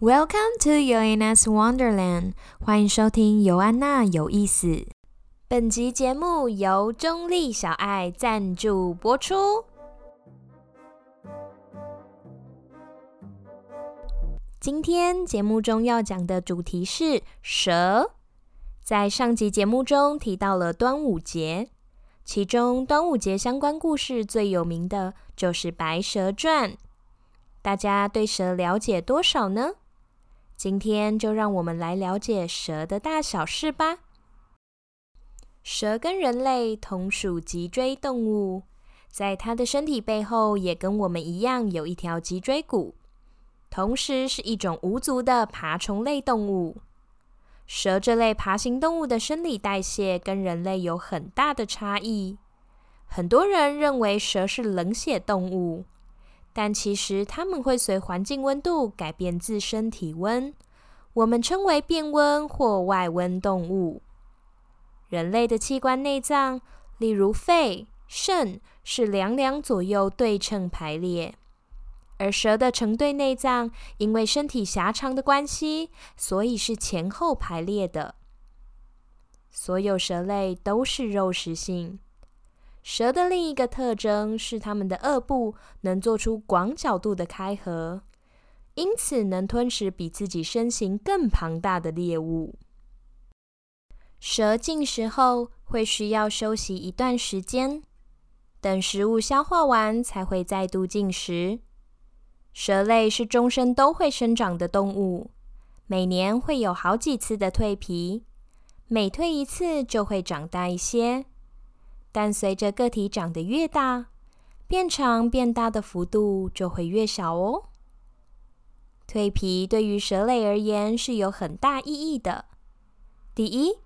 Welcome to Yoanna's Wonderland，欢迎收听尤安娜有意思。本集节目由中立小爱赞助播出。今天节目中要讲的主题是蛇。在上集节目中提到了端午节，其中端午节相关故事最有名的就是《白蛇传》。大家对蛇了解多少呢？今天就让我们来了解蛇的大小事吧。蛇跟人类同属脊椎动物，在它的身体背后也跟我们一样有一条脊椎骨，同时是一种无足的爬虫类动物。蛇这类爬行动物的生理代谢跟人类有很大的差异。很多人认为蛇是冷血动物。但其实它们会随环境温度改变自身体温，我们称为变温或外温动物。人类的器官内脏，例如肺、肾，是两两左右对称排列；而蛇的成对内脏，因为身体狭长的关系，所以是前后排列的。所有蛇类都是肉食性。蛇的另一个特征是，它们的颚部能做出广角度的开合，因此能吞食比自己身形更庞大的猎物。蛇进食后会需要休息一段时间，等食物消化完才会再度进食。蛇类是终身都会生长的动物，每年会有好几次的蜕皮，每蜕一次就会长大一些。但随着个体长得越大，变长变大的幅度就会越小哦。蜕皮对于蛇类而言是有很大意义的。第一，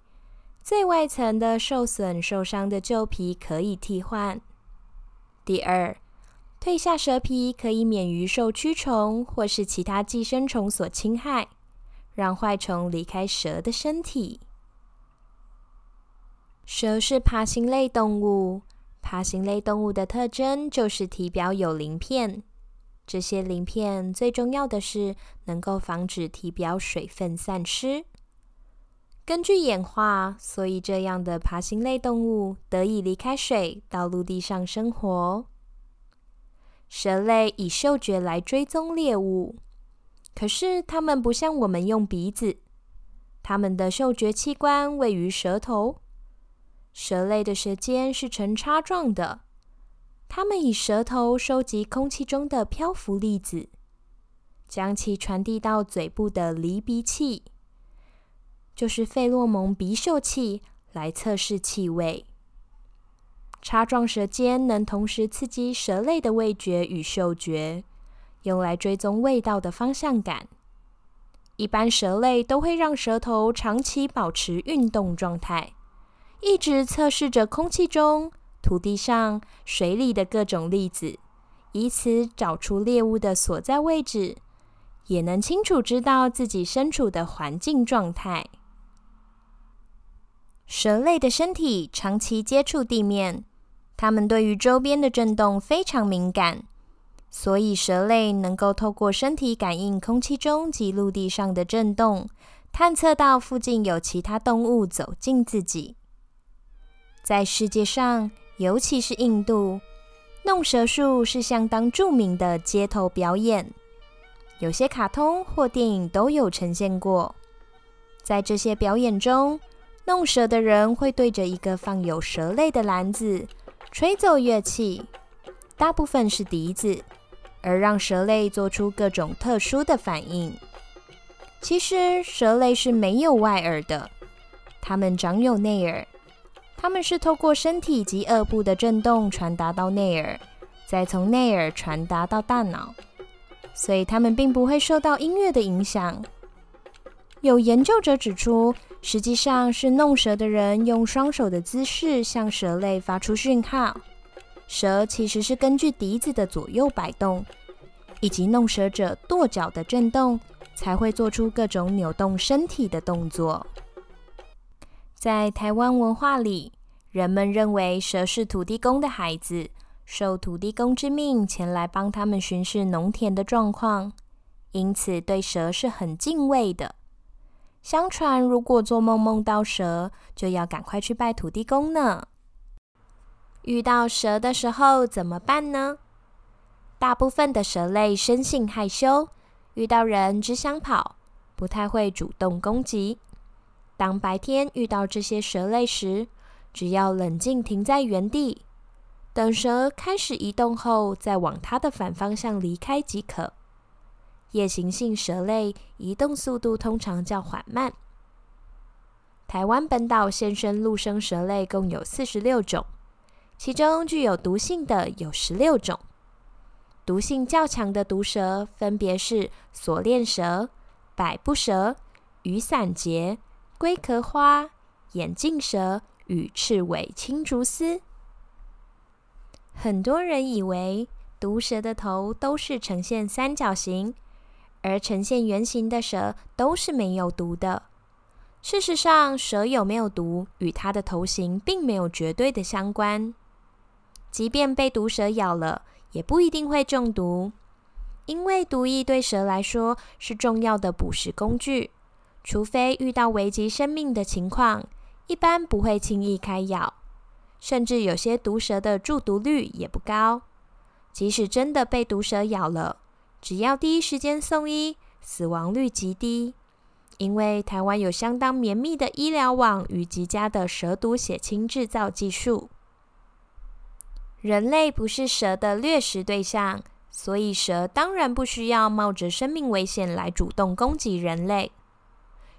最外层的受损受伤的旧皮可以替换；第二，蜕下蛇皮可以免于受蛆虫或是其他寄生虫所侵害，让坏虫离开蛇的身体。蛇是爬行类动物，爬行类动物的特征就是体表有鳞片。这些鳞片最重要的是能够防止体表水分散失。根据演化，所以这样的爬行类动物得以离开水到陆地上生活。蛇类以嗅觉来追踪猎物，可是它们不像我们用鼻子，它们的嗅觉器官位于舌头。蛇类的舌尖是呈叉状的，它们以舌头收集空气中的漂浮粒子，将其传递到嘴部的离鼻器，就是费洛蒙鼻嗅器，来测试气味。叉状舌尖能同时刺激蛇类的味觉与嗅觉，用来追踪味道的方向感。一般蛇类都会让舌头长期保持运动状态。一直测试着空气中、土地上、水里的各种粒子，以此找出猎物的所在位置，也能清楚知道自己身处的环境状态。蛇类的身体长期接触地面，它们对于周边的震动非常敏感，所以蛇类能够透过身体感应空气中及陆地上的震动，探测到附近有其他动物走近自己。在世界上，尤其是印度，弄蛇术是相当著名的街头表演。有些卡通或电影都有呈现过。在这些表演中，弄蛇的人会对着一个放有蛇类的篮子吹奏乐器，大部分是笛子，而让蛇类做出各种特殊的反应。其实，蛇类是没有外耳的，它们长有内耳。它们是透过身体及颚部的震动传达到内耳，再从内耳传达到大脑，所以它们并不会受到音乐的影响。有研究者指出，实际上是弄蛇的人用双手的姿势向蛇类发出讯号，蛇其实是根据笛子的左右摆动，以及弄蛇者跺脚的震动才会做出各种扭动身体的动作。在台湾文化里，人们认为蛇是土地公的孩子，受土地公之命前来帮他们巡视农田的状况，因此对蛇是很敬畏的。相传，如果做梦梦到蛇，就要赶快去拜土地公呢。遇到蛇的时候怎么办呢？大部分的蛇类生性害羞，遇到人只想跑，不太会主动攻击。当白天遇到这些蛇类时，只要冷静停在原地，等蛇开始移动后，再往它的反方向离开即可。夜行性蛇类移动速度通常较缓慢。台湾本岛现身陆生蛇类共有四十六种，其中具有毒性的有十六种。毒性较强的毒蛇分别是锁链蛇、百步蛇、雨伞节。龟壳花、眼镜蛇与赤尾青竹丝。很多人以为毒蛇的头都是呈现三角形，而呈现圆形的蛇都是没有毒的。事实上，蛇有没有毒与它的头型并没有绝对的相关。即便被毒蛇咬了，也不一定会中毒，因为毒液对蛇来说是重要的捕食工具。除非遇到危及生命的情况，一般不会轻易开咬。甚至有些毒蛇的中毒率也不高。即使真的被毒蛇咬了，只要第一时间送医，死亡率极低。因为台湾有相当绵密的医疗网与极佳的蛇毒血清制造技术。人类不是蛇的掠食对象，所以蛇当然不需要冒着生命危险来主动攻击人类。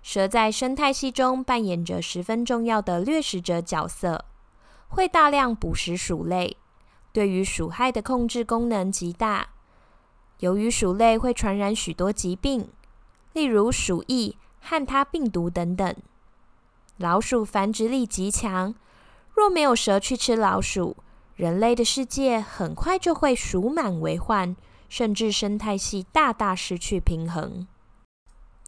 蛇在生态系中扮演着十分重要的掠食者角色，会大量捕食鼠类，对于鼠害的控制功能极大。由于鼠类会传染许多疾病，例如鼠疫、汉他病毒等等。老鼠繁殖力极强，若没有蛇去吃老鼠，人类的世界很快就会鼠满为患，甚至生态系大大失去平衡。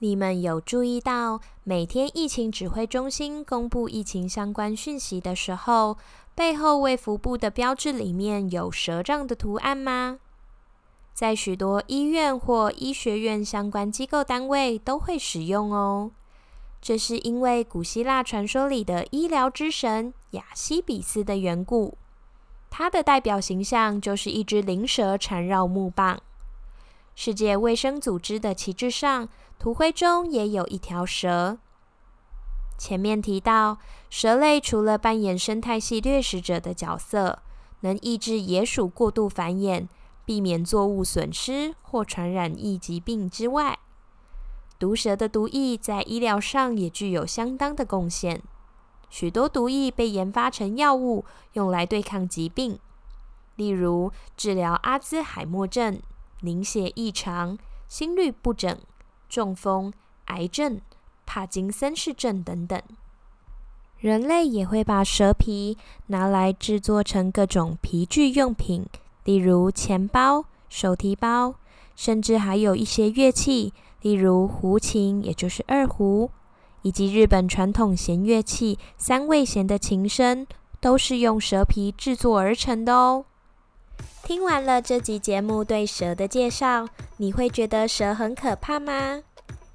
你们有注意到，每天疫情指挥中心公布疫情相关讯息的时候，背后卫福部的标志里面有蛇杖的图案吗？在许多医院或医学院相关机构单位都会使用哦。这是因为古希腊传说里的医疗之神雅西比斯的缘故，他的代表形象就是一只灵蛇缠绕木棒。世界卫生组织的旗帜上。图徽中也有一条蛇。前面提到，蛇类除了扮演生态系掠食者的角色，能抑制野鼠过度繁衍，避免作物损失或传染疫疾病之外，毒蛇的毒液在医疗上也具有相当的贡献。许多毒液被研发成药物，用来对抗疾病，例如治疗阿兹海默症、凝血异常、心律不整。中风、癌症、帕金森氏症等等，人类也会把蛇皮拿来制作成各种皮具用品，例如钱包、手提包，甚至还有一些乐器，例如胡琴，也就是二胡，以及日本传统弦乐器三味弦的琴声，都是用蛇皮制作而成的哦。听完了这集节目对蛇的介绍，你会觉得蛇很可怕吗？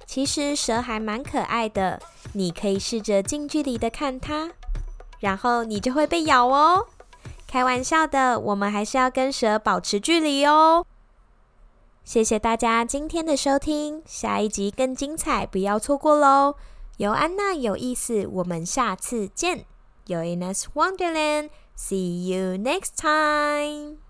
其实蛇还蛮可爱的，你可以试着近距离的看它，然后你就会被咬哦。开玩笑的，我们还是要跟蛇保持距离哦。谢谢大家今天的收听，下一集更精彩，不要错过喽。有安娜有意思，我们下次见。有 Ines Wonderland，See you next time。